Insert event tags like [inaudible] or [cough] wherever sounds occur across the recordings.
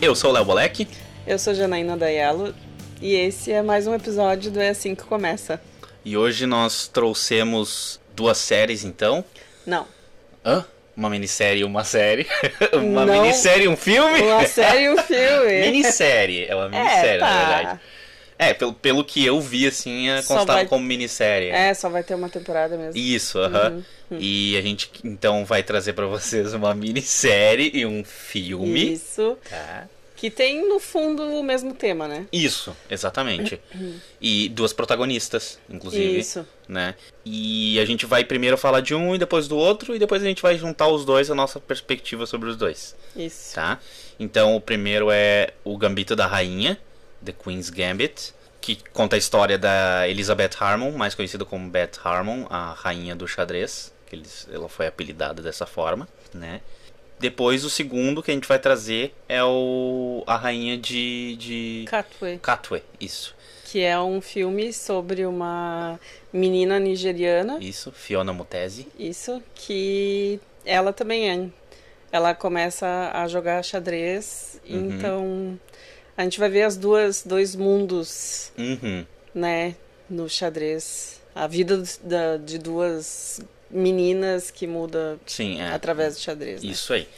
Eu sou o Léo Bolek. Eu sou Janaína Dayalo e esse é mais um episódio do É Assim Que Começa. E hoje nós trouxemos duas séries, então. Não. Hã? Uma minissérie e uma série. [laughs] uma Não. minissérie e um filme? Uma série e um filme. [laughs] minissérie. É uma minissérie, tá. na verdade. É, pelo, pelo que eu vi, assim, é Só constava vai- como minissérie. É, só vai ter uma temporada mesmo. Isso, aham. Uhum. E a gente, então, vai trazer pra vocês uma minissérie e um filme. Isso. Tá? Que tem no fundo o mesmo tema, né? Isso, exatamente. e duas protagonistas, inclusive. Isso. né? E a gente vai primeiro falar de um e depois do outro, e depois a gente vai juntar os dois, a nossa perspectiva sobre os dois, Isso. tá? Então o primeiro é o Gambito da Rainha, The Queen's Gambit, que conta a história da Elizabeth Harmon, mais conhecida como Beth Harmon, a rainha do xadrez, que eles, ela foi apelidada dessa forma, né? Depois o segundo que a gente vai trazer é o a rainha de, de Katwe, Katwe, isso. que é um filme sobre uma menina nigeriana, Isso, Fiona Mutesi. isso, que ela também é. Ela começa a jogar xadrez, Uhum. então a gente vai ver as duas, dois mundos Uhum. né, no xadrez. A vida da- de duas meninas que muda Sim, é. através do xadrez. né? Isso aí.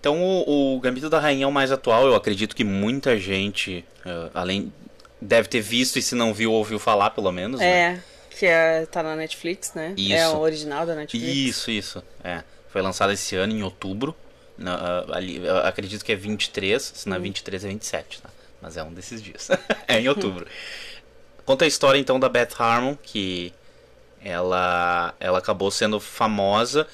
Então o, o Gambito da Rainha é o mais atual, eu acredito que muita gente, eh, além deve ter visto e se não viu, ouviu falar pelo menos, né? É, que é, tá na Netflix, né? Isso. É o original da Netflix. Isso, isso. É. Foi lançado esse ano, em outubro. Ali, acredito que é 23, se Hum. não é 23 é 27, tá? Mas é um desses dias. [laughs] é em outubro. [laughs] Conta a história então da Beth Harmon, que ela, ela acabou sendo famosa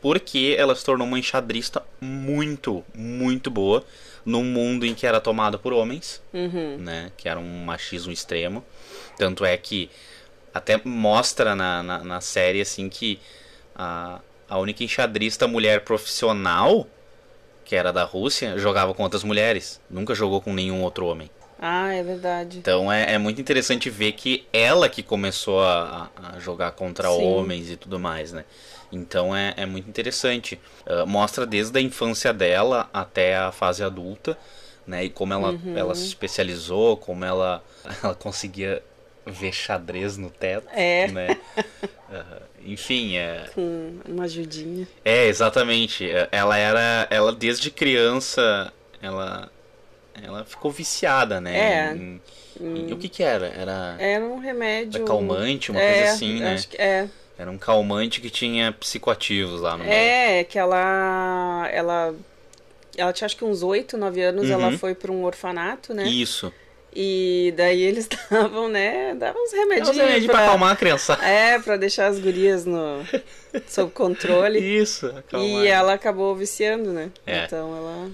porque ela se tornou uma enxadrista muito, muito boa num mundo em que era tomado por homens, Uhum. né? Que era um machismo extremo. Tanto é que até mostra na, na, na série assim que a, a única enxadrista mulher profissional, que era da Rússia, jogava com outras mulheres. Nunca jogou com nenhum outro homem. Ah, é verdade. Então é, é muito interessante ver que ela que começou a, a- jogar contra Sim. homens e tudo mais, né? Então é, é muito interessante. Ah, mostra desde a infância dela até a fase adulta, né? E como ela, Uhum. ela se especializou, como ela, [laughs] ela conseguia ver xadrez no teto, É. né? [laughs] Ah, enfim, é, Com uma ajudinha. é, exatamente. É, Ela era. Ela desde criança. Ela. Ela ficou viciada, né? É. Em- em- o que que era? Era. Era um remédio. Era calmante, uma é, coisa assim, né? Acho que é. Era um calmante que tinha psicoativos lá no meio. É, que ela. Ela. Ela tinha acho que uns 8, 9 anos, Uhum. ela foi pra um orfanato, né? Isso. E daí eles [laughs] davam, né? Davam uns É remedinhos. um remédio pra acalmar a criança. [laughs] É, pra deixar as gurias no sob controle. Isso, acalmar. E ela acabou viciando, né? É. Então ela.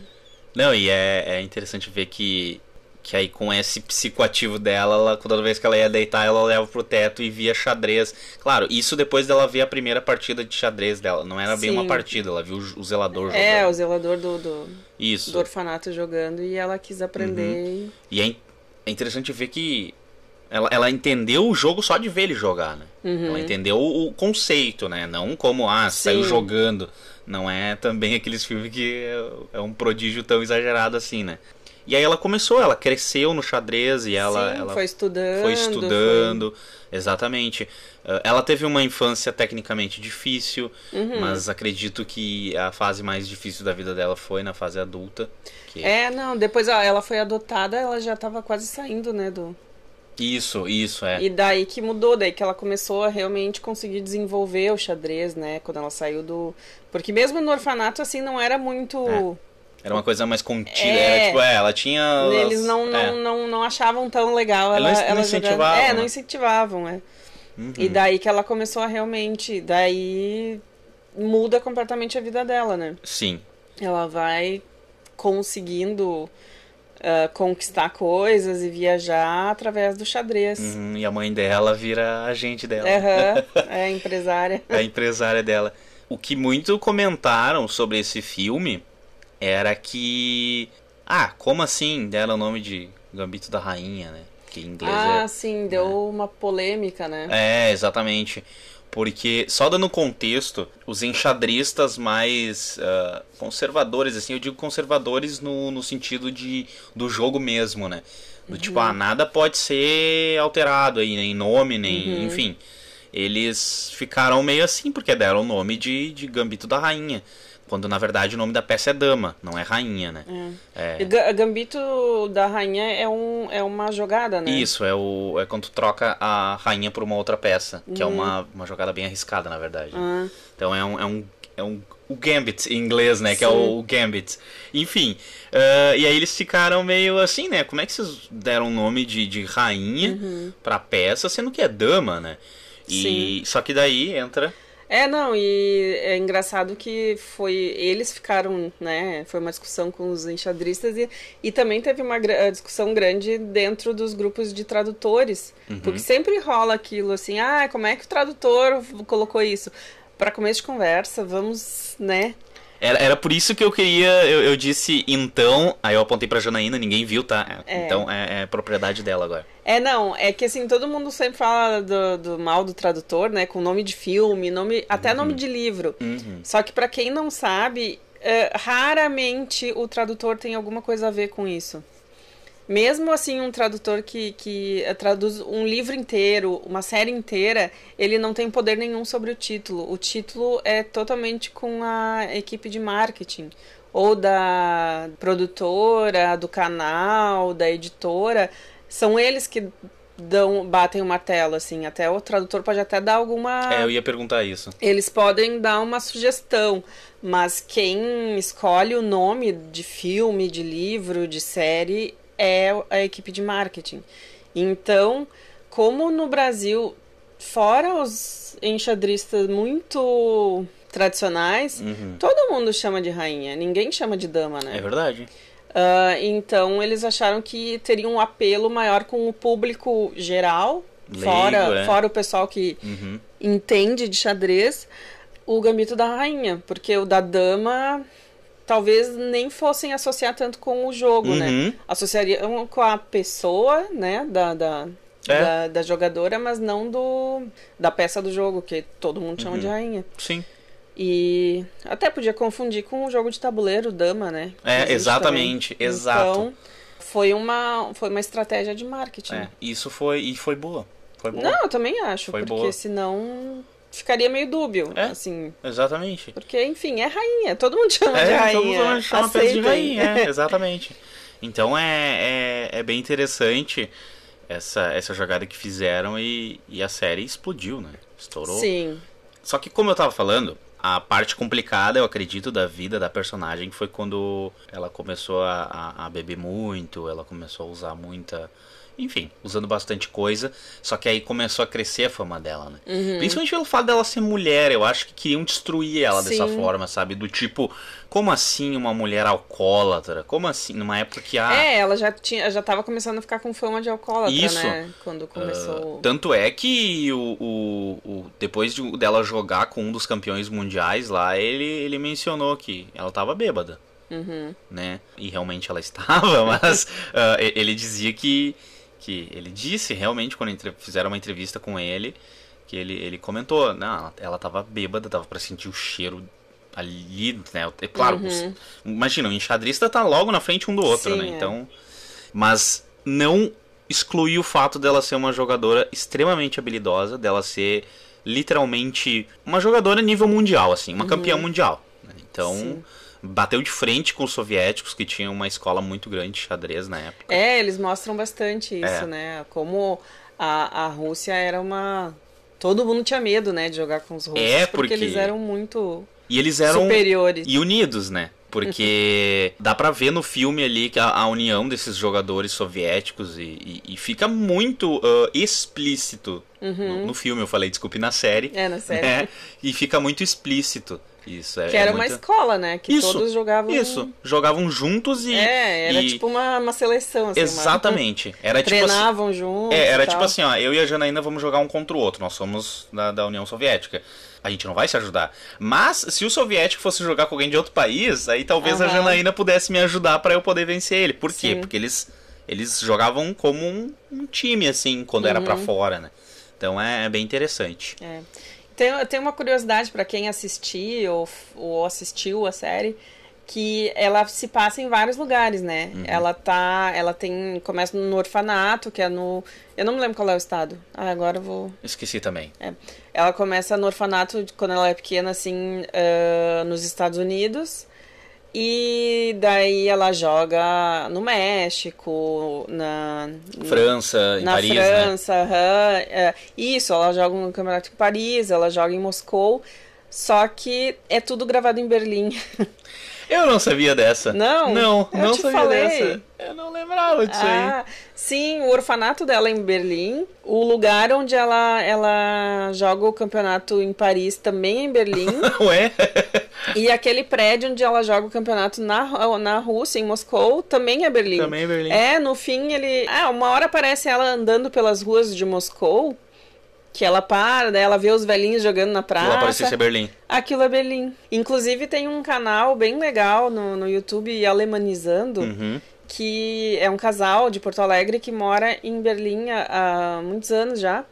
Não, e é, é interessante ver que. Que aí com esse psicoativo dela, ela, toda vez que ela ia deitar, ela leva pro teto e via xadrez. Claro, isso depois dela ver a primeira partida de xadrez dela. Não era bem Sim. uma partida, ela viu o zelador jogando. É, o zelador do, do, Isso. do orfanato jogando e ela quis aprender. E é, é interessante ver que ela, ela entendeu o jogo só de ver ele jogar, né? Uhum. Ela entendeu o, o conceito, né? Não como, ah, saiu Sim. jogando. Não é também aqueles filmes que é, é um prodígio tão exagerado assim, né? E aí ela começou, ela cresceu no xadrez e ela, Sim, ela foi estudando. foi estudando. Exatamente. Uh, Ela teve uma infância tecnicamente difícil, Uhum. mas acredito que a fase mais difícil da vida dela foi na fase adulta. Que... foi- É, não, depois ela foi adotada, ela já tava quase saindo, né, do... Isso, isso, é. E daí que mudou, daí que ela começou a realmente conseguir desenvolver o xadrez, né, quando ela saiu do... Porque mesmo no orfanato, assim, não era muito... É. Era uma coisa mais contida. É. Era, tipo, é, ela tinha. Eles não, não, é. não, não achavam tão legal Ela ela, não ela incentivavam, jogando. É, né? não incentivavam, é. Uhum. E daí que ela começou a realmente. Daí muda completamente a vida dela, né? Sim. Ela vai conseguindo ah, conquistar coisas e viajar através do xadrez. Uhum, E a mãe dela vira agente dela. Aham, [laughs] é empresária. a empresária dela. O que muito comentaram sobre esse filme era que. Ah, como assim deram o nome de Gambito da Rainha, né? que em inglês ah, é... sim, deu uma polêmica, né? É, exatamente. Porque, só dando contexto, os enxadristas mais uh, conservadores, assim, eu digo conservadores no, no sentido de, do jogo mesmo, né? Do tipo, Uhum. ah, nada pode ser alterado aí, nem nome, nem. Uhum. Enfim. Eles ficaram meio assim, porque deram o nome de, de Gambito da Rainha. Quando na verdade o nome da peça é Dama, não é Rainha, né? É. Ga- Gambito da Rainha é, um, é uma jogada, né? Isso, é, o, é quando tu troca a rainha por uma outra peça, que Uhum. é uma, uma jogada bem arriscada, na verdade. Ah, Então é um, é um, é um o Gambit em inglês, né? Que é Sim. o, Gambit. Enfim, ah, e aí eles ficaram meio assim, né? Como é que vocês deram o nome de, de rainha Uhum. pra peça, sendo que é dama, né? E só que daí entra É, não, e é engraçado que foi. Eles ficaram, né? Foi uma discussão com os enxadristas e, e também teve uma discussão grande dentro dos grupos de tradutores. Uhum. Porque sempre rola aquilo assim, ah, como é que o tradutor colocou isso? Para começo de conversa, vamos, né? Era, era por isso que eu queria. Eu, eu disse então, aí eu apontei pra Janaína, ninguém viu, tá? É. Então é, é propriedade dela agora. É, não, é que assim, todo mundo sempre fala do, do mal do tradutor, né? Com nome de filme, nome, até nome de livro. Uhum. Só que pra quem não sabe, é, raramente o tradutor tem alguma coisa a ver com isso. Mesmo assim, um tradutor que, que eh, traduz um livro inteiro, uma série inteira, ele não tem poder nenhum sobre o título. O título é totalmente com a equipe de marketing. Ou da produtora, do canal, da editora. São eles que dão, batem o martelo, assim. Até o tradutor pode até dar alguma É, eu ia perguntar isso. eles podem dar uma sugestão, mas quem escolhe o nome de filme, de livro, de série é a equipe de marketing. Então, como no Brasil, fora os enxadristas muito tradicionais, Uhum. todo mundo chama de rainha, ninguém chama de dama, né? É verdade. Ah, então eles acharam que teria um apelo maior com o público geral, Leigo, fora, é. fora o pessoal que Uhum. entende de xadrez, o gambito da rainha, porque o da dama talvez nem fossem associar tanto com o jogo, né? Uhum. Associariam com a pessoa, né, da, da, É. da, da jogadora, mas não do da peça do jogo, que todo mundo chama Uhum. de rainha. Sim. E até podia confundir com o jogo de tabuleiro, dama, né? que É, exatamente, também. exato. Então, foi uma, foi uma estratégia de marketing. É, isso foi. E foi boa. Foi boa. Não, eu também acho, Foi porque boa. senão ficaria meio dúbio, É. assim. Exatamente. Porque, enfim, é rainha, todo mundo chama de É, rainha. todo mundo chama de rainha, é, [laughs] exatamente. Então é, é, é bem interessante essa, essa jogada que fizeram e, e a série explodiu, né? Estourou. Sim. Só que como eu tava falando, a parte complicada, eu acredito, da vida da personagem foi quando ela começou a, a, a beber muito, ela começou a usar muita. Enfim, usando bastante coisa. Só que aí começou a crescer a fama dela, né? Uhum. Principalmente pelo fato dela ser mulher, eu acho que queriam destruir ela dessa Sim. forma, sabe? Do tipo, como assim uma mulher alcoólatra? Como assim? Numa época que a. É, ela já tinha, já tava começando a ficar com fama de alcoólatra, Isso. né? Quando começou. Tanto é que o, o, o- depois de- dela jogar com um dos campeões mundiais lá, ele, ele mencionou que ela tava bêbada, Uhum. né? E realmente ela [laughs] estava, mas e- ele dizia que, que. Ele disse realmente, quando fizeram uma entrevista com ele, que ele, ele comentou: não, ela- tava bêbada, dava pra sentir o cheiro ali, né? É claro, Uhum. imagina, o enxadrista tá logo na frente um do outro, Sim, né? é. Então. Mas não exclui o fato dela ser uma jogadora extremamente habilidosa, dela ser literalmente uma jogadora nível mundial, assim, uma campeã mundial. né? Então, Uhum. Sim. Bateu de frente com os soviéticos, que tinham uma escola muito grande de xadrez na época. É, eles mostram bastante isso, É. né? Como a, a Rússia era uma. Todo mundo tinha medo, né, de jogar com os russos. É, porque... porque- eles eram muito E eles eram superiores. e unidos, né? Porque [laughs] dá pra ver no filme ali que a, a união desses jogadores soviéticos e, e- e fica muito ah, explícito no, no filme. Eu falei, desculpe, na série. É, na série. [laughs] né? E fica muito explícito isso. É, Que é era uma escola, né? Que Isso, todos jogavam. Isso, jogavam juntos e. É, era e- tipo uma, uma seleção, assim. uma- Exatamente. Era tipo assim. Treinavam juntos. É, era tipo assim, ó, eu e a Janaína vamos jogar um contra o outro. Nós somos da, da União Soviética. A gente não vai se ajudar. Mas, se o soviético fosse jogar com alguém de outro país, aí talvez a Aham. Janaína pudesse me ajudar pra eu poder vencer ele. Por quê? Sim. Porque eles, eles jogavam como um, um time, assim, quando era pra Uhum. fora, né? Então é, é bem interessante. É. Tem, tem uma curiosidade pra quem assistir ou, ou assistiu a série que ela se passa em vários lugares, né? Uhum. Ela tá, ela tem começa no orfanato, que é no, eu não me lembro qual é o estado. Ah, agora eu vou Esqueci também. É. Ela começa no orfanato quando ela é pequena, assim, ah, nos Estados Unidos. E daí ela joga no México, na, França, em na Paris, né? França. aham, é. isso, ela joga no Campeonato de Paris, ela joga em Moscou. Só que é tudo gravado em Berlim. [laughs] Eu não sabia dessa. Não? Não, Eu não te sabia falei. dessa. Eu não lembrava disso Ah, sim, o orfanato dela é em Berlim. O lugar onde ela, ela joga o campeonato em Paris também é em Berlim. aí. [laughs] Ué? e aquele prédio onde ela joga o campeonato na, na Rússia, em Moscou, também é Berlim. Também é Berlim. É, no fim ele. Ah, uma hora aparece ela andando pelas ruas de Moscou. Que ela para, daí ela vê os velhinhos jogando na praça. Ela parecia ser Berlim. Aquilo é Berlim. Inclusive tem um canal bem legal no, no YouTube, Alemanizando, Uhum. que é um casal de Porto Alegre que mora em Berlim há, há muitos anos já.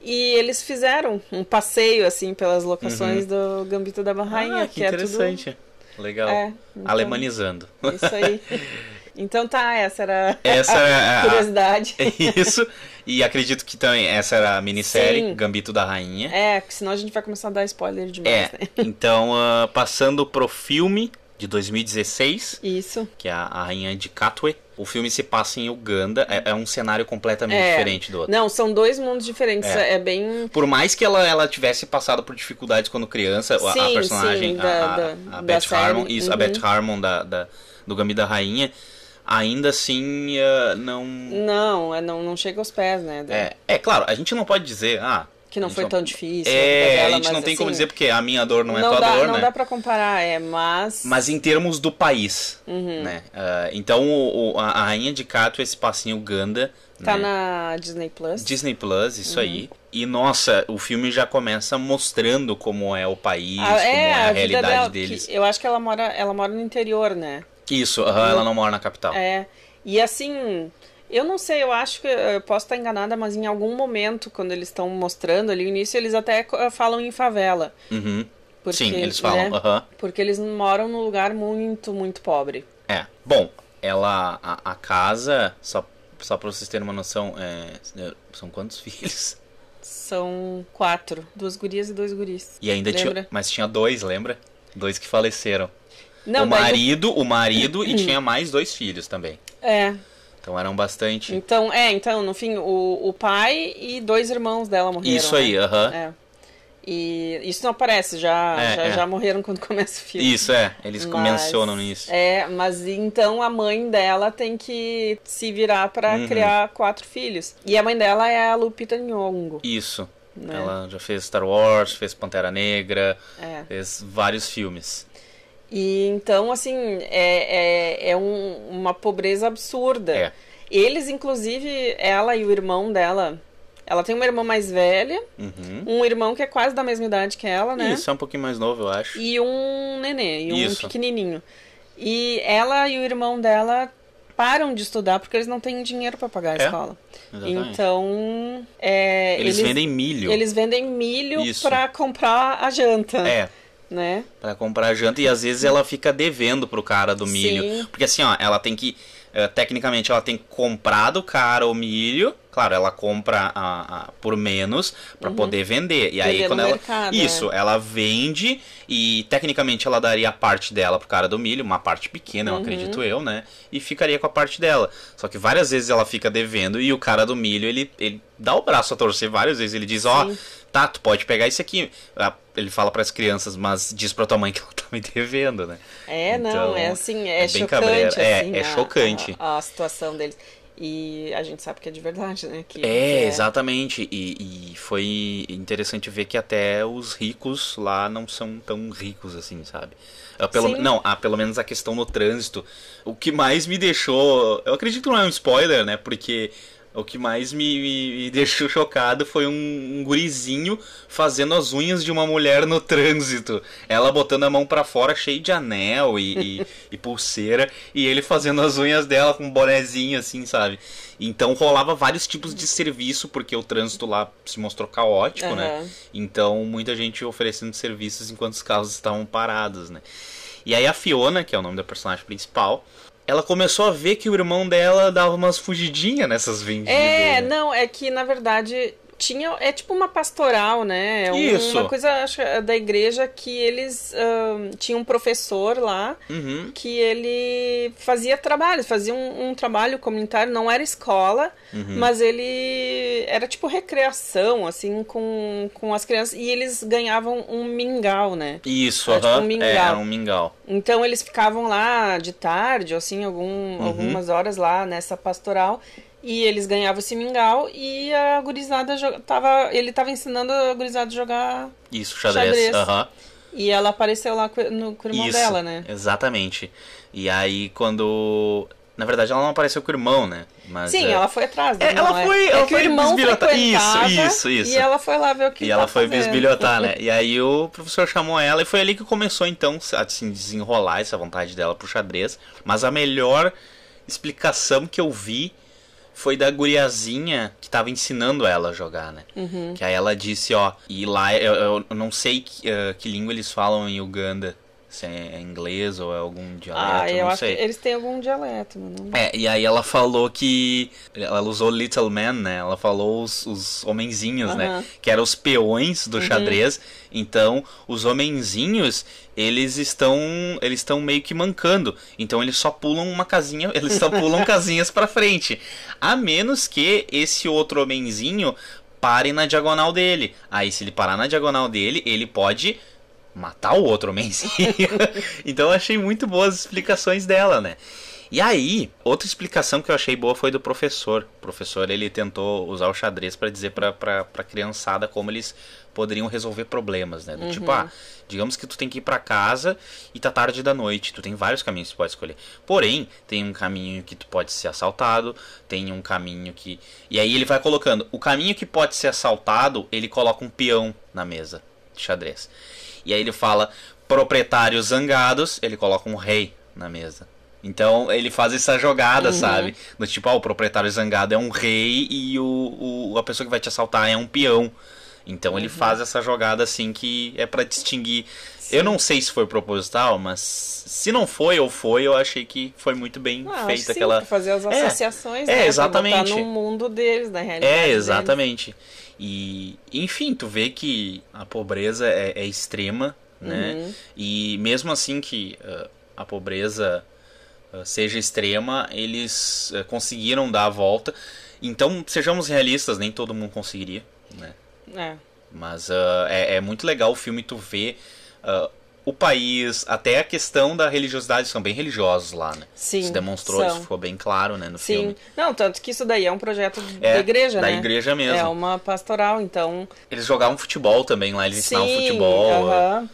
E eles fizeram um passeio, assim, pelas locações do Gambito da Rainha, Uhum. Ah, que é interessante. Legal. É, então- Alemanizando. tudo isso aí. [laughs] Então tá, essa era Essa a a- curiosidade. É [laughs] isso. E acredito que também essa era a minissérie Sim. Gambito da Rainha. É, porque senão a gente vai começar a dar spoiler demais, É. né? [laughs] Então, ah, passando pro filme de 2016, Isso. que é a a Rainha de Katwe. O filme se passa em Uganda. É, é um cenário completamente É. diferente do outro. Não, são dois mundos diferentes. É. É, bem. Por mais que ela, ela tivesse passado por dificuldades quando criança, a- a Sim, personagem, sim, a, da- a- da- a da Beth série. Harmon, isso, a Uhum. Beth Harmon da, da- do Gambito da Rainha, ainda assim ah, não. Não, é, não, não chega aos pés, né? É, é claro, a gente não pode dizer, ah. Que não a foi tão difícil. É, dela, a gente não tem como assim, dizer porque a minha dor não é não tua dá, dor, não né? dá pra comparar, é, mas. Mas em termos do país, Uhum. né? Ah, então o, o- a, a Rainha de Kato, esse passinho Uganda, Tá né? na Disney Plus. Disney Plus, isso Uhum. aí. E nossa, o filme já começa mostrando como é o país, Ah, como é a, vida realidade dela, deles. eu acho que ela mora, ela mora no interior, né? Isso, ela não mora na capital. É. E assim, eu não sei, eu acho que eu posso estar enganada, mas em algum momento, quando eles estão mostrando ali o início, eles até co- falam em favela. Uhum. Porque, Sim, eles falam, né? Porque eles moram num lugar muito, muito pobre. É. Bom, ela. A, a casa, só, só pra vocês terem uma noção, é, são quantos [laughs] filhos? São quatro. Duas gurias e dois guris. E ainda Lembra? tinha. Mas tinha dois, lembra? Dois que faleceram. Não, o marido, o marido e tinha mais dois filhos também. É. Então eram bastante. Então, é, então, no fim, o, o pai e dois irmãos dela morreram. Isso aí, né? aham. É. E isso não aparece, já, É, já, é. já morreram quando [laughs] começa o filme. Isso, é. Eles Mas- mencionam isso. É, mas então a mãe dela tem que se virar pra Uhum. criar quatro filhos. E a mãe dela é a Lupita Nyong'o. Isso. Né? Ela já fez Star Wars, fez Pantera Negra, É. fez vários filmes. E então, assim, é, é, é um- uma pobreza absurda. É. Eles, inclusive, ela e o irmão dela. Ela tem uma irmã mais velha, Uhum. um irmão que é quase da mesma idade que ela, né? Isso, é um pouquinho mais novo, eu acho. E um nenê, e um Isso. pequenininho. E ela e o irmão dela param de estudar porque eles não têm dinheiro pra pagar a É, escola. Exatamente. Então, é, eles, vendem milho. eles vendem milho pra comprar a janta, É, né? Pra comprar janta e às vezes ela fica devendo pro cara do milho. Sim. Porque assim, ó, ela tem que. eh, tecnicamente ela tem que comprar do cara o milho. Claro, ela compra a, a- por menos pra poder vender. E aí Vender quando Uhum. no ela. mercado, Isso, ela vende e tecnicamente ela daria a parte dela pro cara do milho, uma parte pequena, Uhum. eu acredito eu, né? E ficaria com a parte dela. Só que várias vezes ela fica devendo e o cara do milho, ele, ele dá o braço a torcer várias vezes. Ele diz, ó, Sim. tá, tu pode pegar isso aqui. Ah, Ele fala pras crianças, mas diz pra tua mãe que ela tá me devendo, né? É, não, Então, é assim, é é, chocante. É, assim, é a- chocante. A, a situação deles. E a gente sabe que é de verdade, né? Que, que É, exatamente. E, e foi interessante ver que até os ricos lá não são tão ricos assim, sabe? Ah, Pelo, Sim. não, ah, pelo menos a questão no trânsito. O que mais me deixou. Eu acredito que não é um spoiler, né? Porque o que mais me, me, me deixou chocado foi um, um, gurizinho fazendo as unhas de uma mulher no trânsito. Ela botando a mão para fora, cheio de anel e, e, [laughs] e, pulseira, e ele fazendo as unhas dela com um bonezinho, assim, sabe? Então rolava vários tipos de serviço, porque o trânsito lá se mostrou caótico, uhum. né? Então muita gente oferecendo serviços enquanto os carros estavam parados, né? E aí a Fiona, que é o nome da personagem principal, ela começou a ver que o irmão dela dava umas fugidinhas nessas vendidas. É, não, é que na verdade tinha é tipo uma pastoral, né? É Isso. Uma coisa acho, da igreja que eles uh, tinha um professor lá uhum. que ele fazia trabalho, fazia um, um trabalho comunitário, não era escola, uhum. mas ele era tipo recreação assim com, com as crianças e eles ganhavam um mingau, né? Isso, era, tipo um mingau. É, era um mingau. Então eles ficavam lá de tarde, assim, algum, uhum. algumas horas lá nessa pastoral e eles ganhavam esse mingau e a gurizada tava, ele tava ensinando a gurizada a jogar Isso, xadrez. xadrez. Uhum. E ela apareceu lá com, no, com o irmão Isso, dela, né? Exatamente. E aí quando na verdade, ela não apareceu com o irmão, né? Mas, Sim, é... ela foi atrás. É, ela é. foi, é ela foi o irmão bisbilhotar. Isso, isso, isso. E ela foi lá ver o que E ela tá foi fazendo. bisbilhotar, né? [laughs] E aí o professor chamou ela e foi ali que começou, então, a assim, desenrolar essa vontade dela pro xadrez. Mas a melhor explicação que eu vi foi da guriazinha que tava ensinando ela a jogar, né? Uhum. Que aí ela disse, ó, e lá eu, eu não sei que, uh, que língua eles falam em Uganda. Se é inglês ou é algum dialeto, ah, eu não acho sei. que eles têm algum dialeto, mano. É, e aí ela falou que. Ela usou Little Man, né? Ela falou os, os homenzinhos, Uhum. né? Que eram os peões do xadrez. Então, os homenzinhos, eles estão. Eles estão meio que mancando. Então eles só pulam uma casinha. Eles só pulam [laughs] casinhas pra frente. A menos que esse outro homenzinho pare na diagonal dele. Aí, se ele parar na diagonal dele, ele pode matar o outro homenzinho. [laughs] então eu achei muito boas as explicações dela, né? E aí, outra explicação que eu achei boa foi do professor. O professor ele tentou usar o xadrez para dizer pra, pra, pra criançada como eles poderiam resolver problemas, né? Do Uhum. tipo, ah, digamos que tu tem que ir para casa e tá tarde da noite. Tu tem vários caminhos que tu pode escolher. Porém, tem um caminho que tu pode ser assaltado, tem um caminho que. E aí ele vai colocando. O caminho que pode ser assaltado, ele coloca um peão na mesa de xadrez. E aí ele fala proprietários zangados, ele coloca um rei na mesa. Então ele faz essa jogada, Uhum. sabe? Do tipo, ah, o proprietário zangado é um rei e o, o, a pessoa que vai te assaltar é um peão. Então ele faz essa jogada assim que é pra distinguir. Eu não sei se foi proposital, mas se não foi ou foi, eu achei que foi muito bem Ah, acho feita sim, aquela. pra fazer as É, associações, é, né? Pra exatamente. no mundo deles, na realidade. É, deles. exatamente. E, enfim, tu vê que a pobreza é, é extrema, né? Uhum. E mesmo assim que uh, a pobreza uh, seja extrema, eles uh, conseguiram dar a volta. Então, sejamos realistas, nem todo mundo conseguiria, né? É. Mas é, é muito legal o filme tu ver uh, o país, até a questão da religiosidade, são bem religiosos lá, né? Sim, Isso demonstrou, são. isso ficou bem claro, né, no Sim. filme. Não, tanto que isso daí é um projeto É, da igreja, da né? igreja mesmo. É uma pastoral, então. Eles jogavam futebol também lá, eles ensinavam futebol. aham.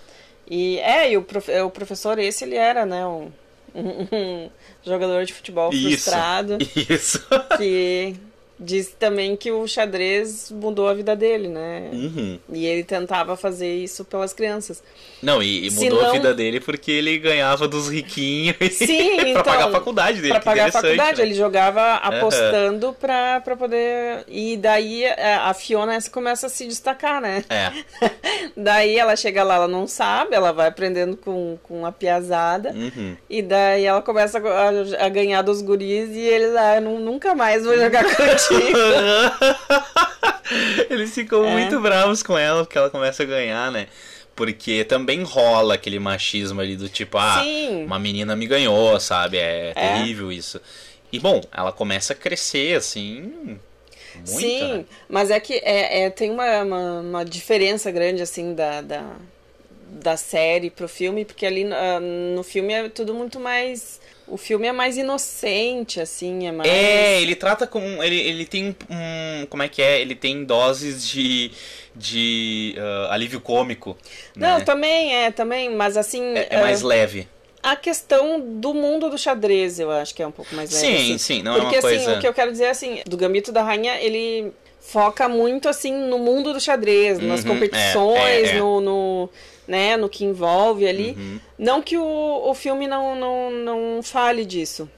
E é, e o, prof- o professor esse, ele era, né, um, [laughs] um- um jogador de futebol Isso. frustrado [laughs] Isso. que disse também que o xadrez mudou a vida dele, né? Uhum. E ele tentava fazer isso pelas crianças. Não, e, e mudou a vida dele porque ele ganhava dos riquinhos Sim, [laughs] pra então, pagar a faculdade dele. Pra pagar a faculdade, né? ele jogava apostando pra, pra poder. E daí a a Fiona essa começa a se destacar, né? É. [laughs] Daí ela chega lá, ela não sabe, ela vai aprendendo com, com a piazada. Uhum. E daí ela começa a, a ganhar dos guris e ele lá, "Nu- nunca mais vou jogar contigo. [laughs] Eles ficam É. muito bravos com ela porque ela começa a ganhar, né? Porque também rola aquele machismo ali do tipo, ah, Sim. uma menina me ganhou, sabe? É, É. terrível isso. E bom, ela começa a crescer, assim. Muito, Sim, né? mas é que é, é- tem uma, uma, uma diferença grande, assim, da, da, da série pro filme, porque ali ah, no filme é tudo muito mais. O filme é mais inocente, assim, é mais. É, ele trata com. Ele, ele tem um. Como é que é? Ele tem doses de. de ah, alívio cômico. Não, né? também é, também, mas assim. É, é mais ah, leve. a questão do mundo do xadrez, eu acho que é um pouco mais leve. Sim, assim. sim, não Porque, é uma assim, coisa. o que eu quero dizer, assim, do Gambito da Rainha, ele foca muito, assim, no mundo do xadrez, nas Uhum, competições, é, é, é. No, no, né, no que envolve ali. Uhum. Não que o, o filme não, não, não fale disso.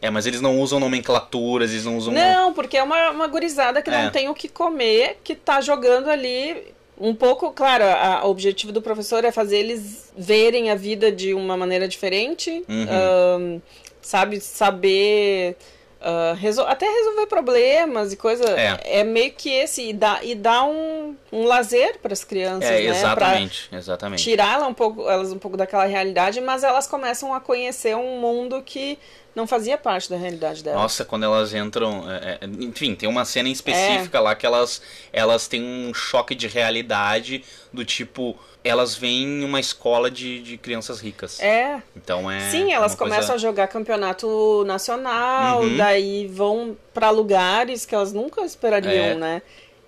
É, mas eles não usam nomenclaturas, eles não usam. Não, porque é uma, uma gurizada que É. não tem o que comer, que tá jogando ali um pouco, claro, a- o objetivo do professor é fazer eles verem a vida de uma maneira diferente, Uhum. ahn, sabe, saber ah, resol- até resolver problemas e coisa. É. meio que esse, e dá, e dá um, um lazer para as crianças, É, né? Pra exatamente, exatamente. tirar ela um pouco, elas um pouco daquela realidade, mas elas começam a conhecer um mundo que não fazia parte da realidade delas. Nossa, quando elas entram. é, é, enfim, tem uma cena em É. específica lá que elas, elas têm um choque de realidade do tipo. Elas vêm em uma escola de, de crianças ricas. É, Então é. Sim, elas começam coisa... a jogar campeonato nacional, Uhum. daí vão pra lugares que elas nunca esperariam, É. né?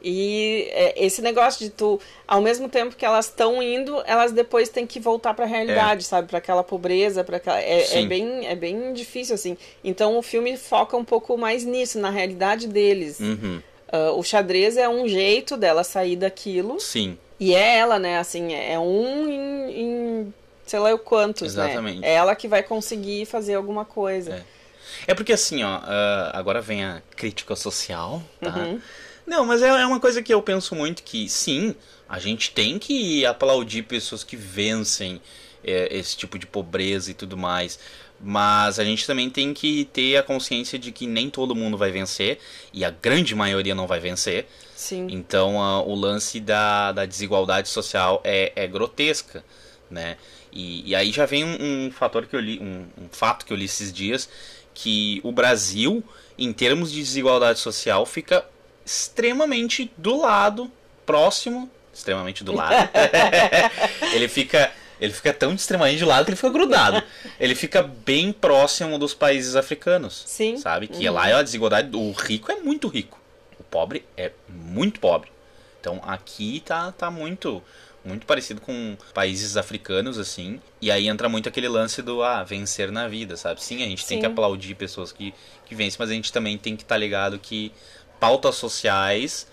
E é, esse negócio de tu, ao mesmo tempo que elas estão indo, elas depois têm que voltar pra realidade, sabe? Pra aquela pobreza, para aquela é, é bem é bem difícil assim. Então o filme foca um pouco mais nisso, na realidade deles. Uhum, Ah, o xadrez é um jeito dela sair daquilo. Sim. E é ela, né? Assim, é um em, em sei lá o quantos, Exatamente. né? É ela que vai conseguir fazer alguma coisa. É porque assim, ó, ah, agora vem a crítica social, tá? Uhum. Não, mas é, é uma coisa que eu penso muito que, sim, a gente tem que aplaudir pessoas que vencem é, esse tipo de pobreza e tudo mais. Mas a gente também tem que ter a consciência de que nem todo mundo vai vencer, e a grande maioria não vai vencer. Sim. Então ah, o lance da, da desigualdade social é, é grotesca, né? E, e aí já vem um, um fator que eu li, um, um fato que eu li esses dias, que o Brasil, em termos de desigualdade social, fica extremamente do lado, próximo, extremamente do lado. [laughs] ele fica ele fica tão extremamente de lado que ele fica grudado. Ele fica bem próximo dos países africanos. Sim. Sabe? Que Uhum. lá é a desigualdade. O rico é muito rico. O pobre é muito pobre. Então aqui tá, tá muito muito parecido com países africanos, assim. E aí entra muito aquele lance do ah, vencer na vida, sabe? Sim, a gente tem Sim. que aplaudir pessoas que, que vencem, mas a gente também tem que estar ligado que pautas sociais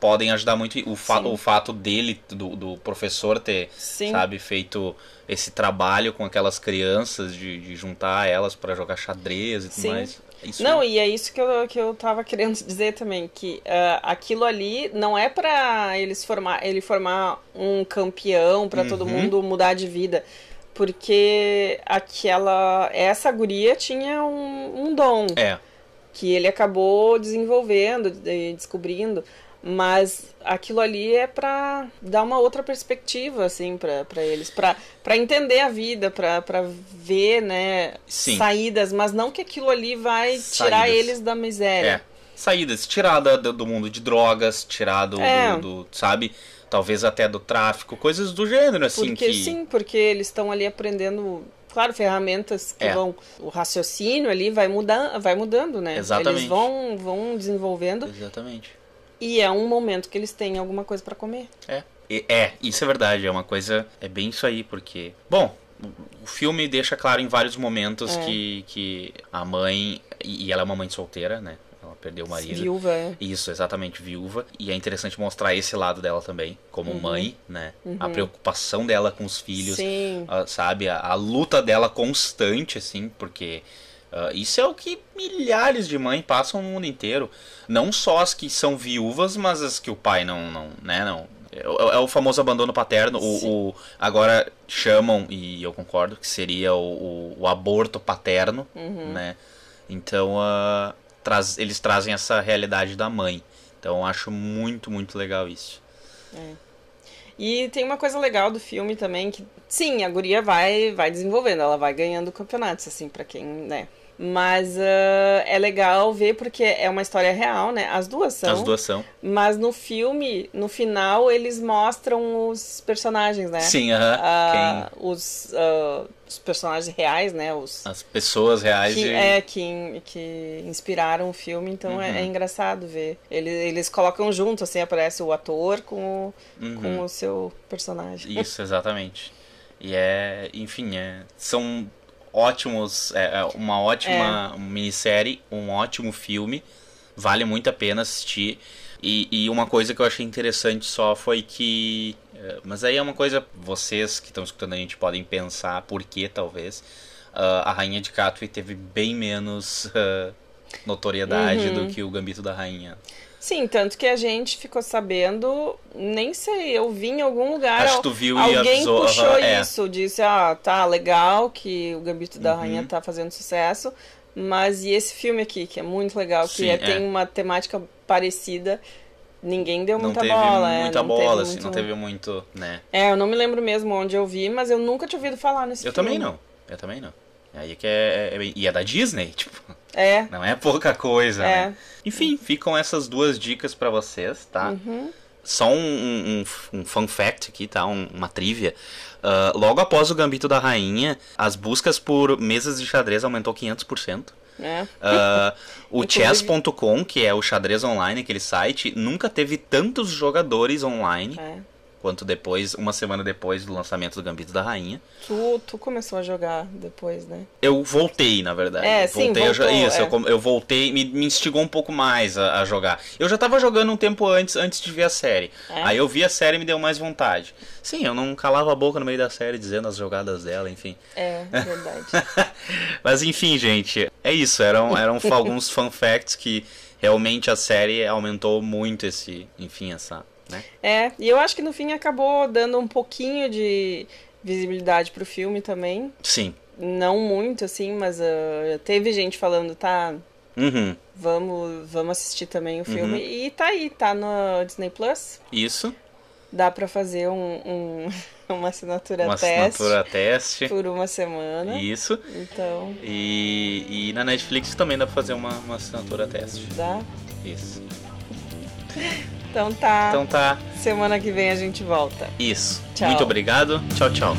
podem ajudar muito. O, fa Sim. o fato dele, do, do professor ter Sim. sabe, feito esse trabalho com aquelas crianças de, de juntar elas para jogar xadrez e tudo Sim. mais. Isso Não, e é isso que eu, que eu tava querendo [laughs] dizer também, que ah, aquilo ali não é pra eles formar, ele formar um campeão pra todo Uhum. mundo mudar de vida. Porque aquela. Essa guria tinha um, um dom é, que ele acabou desenvolvendo descobrindo. Mas aquilo ali é pra dar uma outra perspectiva, assim, pra eles. Pra entender a vida, pra ver, né, Sim. saídas. Mas não que aquilo ali vai tirar Saídas. eles da miséria. é. Saídas, tirada do, do mundo de drogas, tirado É. do, do- sabe, talvez até do tráfico, coisas do gênero, assim, Porque que... sim, porque eles estão ali aprendendo, claro, ferramentas que É. vão. O raciocínio ali vai mudar, vai mudando, né? Exatamente. Eles vão, vão desenvolvendo Exatamente. e é um momento que eles têm alguma coisa pra comer. É. É, isso é verdade, é uma coisa, é bem isso aí, porque... Bom, o- filme deixa claro em vários momentos É. que, que a mãe, e ela é uma mãe solteira, né, perdeu o marido. Viúva, é. Isso, exatamente, viúva. E é interessante mostrar esse lado dela também, como Uhum. mãe, né? A preocupação dela com os filhos, Sim. ah, sabe? A, a luta dela constante, assim, porque ah, isso é o que milhares de mães passam no mundo inteiro. Não só as que são viúvas, mas as que o pai não, não né? Não. É, o- é o famoso abandono paterno. O, o- agora chamam, e eu concordo, que seria o, o- o aborto paterno, Uhum. né? Então, ah, traz, eles trazem essa realidade da mãe. Então, acho muito, muito legal isso. E tem uma coisa legal do filme também que, sim, a guria vai, vai desenvolvendo, ela vai ganhando campeonatos, assim, pra quem, né? Mas ah, é legal ver porque é uma história real, né? As duas são. As duas são. Mas no filme, no final, eles mostram os personagens, né? Sim, aham. Ah, os, ah, os personagens reais, né? Os, Quem- As pessoas reais que, é, que, que inspiraram o filme, então é, Uhum. é engraçado ver. Eles, eles colocam junto, assim, aparece o ator com o, Uhum. com o seu personagem. Isso, exatamente. E é, enfim, é, são ótimos, é, é uma ótima minissérie, um ótimo filme, vale muito a pena assistir. E, e uma coisa que eu achei interessante só foi que. é, Mas aí é uma coisa, vocês que estão escutando a gente podem pensar por que talvez. ah, a Rainha de Catway teve bem menos [laughs] ah, notoriedade Uhum. do que o Gambito da Rainha. Sim, tanto que a gente ficou sabendo, nem sei, eu vi em algum lugar. Acho que tu viu e alguém avisou, puxou aham, é. isso, disse, ah, tá legal que o Gambito da Uhum. Rainha tá fazendo sucesso, mas e esse filme aqui, que é muito legal, que Sim, é- é. tem uma temática parecida, ninguém deu muita bola. é, muita não bola, teve assim, muito- não teve muito, né? É, eu não me lembro mesmo onde eu vi, mas eu nunca tinha ouvido falar nesse Eu filme. também não. Eu também não. Aí que é, é- E é da Disney, [laughs] tipo, É, não é pouca coisa, É. né? Enfim, ficam essas duas dicas pra vocês, tá? Uhum. Só um, um, um fun fact aqui, tá? Um- uma trivia. Ah, logo após o Gambito da Rainha, as buscas por mesas de xadrez aumentou 500%. é. Ah, o [laughs] chess.com, que é o xadrez online, aquele site, nunca teve tantos jogadores online é. Quanto depois, uma semana depois do lançamento do Gambito da Rainha. Tu, tu começou a jogar depois, né? Eu voltei, na verdade. É, sim, voltei, eu já- voltou, isso, é. eu, eu voltei, me, me instigou um pouco mais a, a jogar. Eu já tava jogando um tempo antes, antes de ver a série. É? Aí eu vi a série e me deu mais vontade. Sim, eu não calava a boca no meio da série dizendo as jogadas dela, enfim. É, [laughs] verdade. Mas enfim, gente, é isso. Eram, eram alguns fun facts que realmente a série aumentou muito esse, enfim, essa, né? É, e eu acho que no fim acabou dando um pouquinho de visibilidade pro filme também. Sim. Não muito, assim, mas ah, teve gente falando, tá, Uhum. vamos, vamos assistir também o filme. Uhum. E tá aí, tá no Disney Plus. Isso. Dá pra fazer um, um- [laughs] uma assinatura Uma teste assinatura teste. por uma semana. Isso. Então, E, e na Netflix também dá pra fazer uma, uma assinatura teste. dá. Isso. [laughs] Então tá. Então tá. Semana que vem a gente volta. Isso. Tchau. Muito obrigado. Tchau, tchau.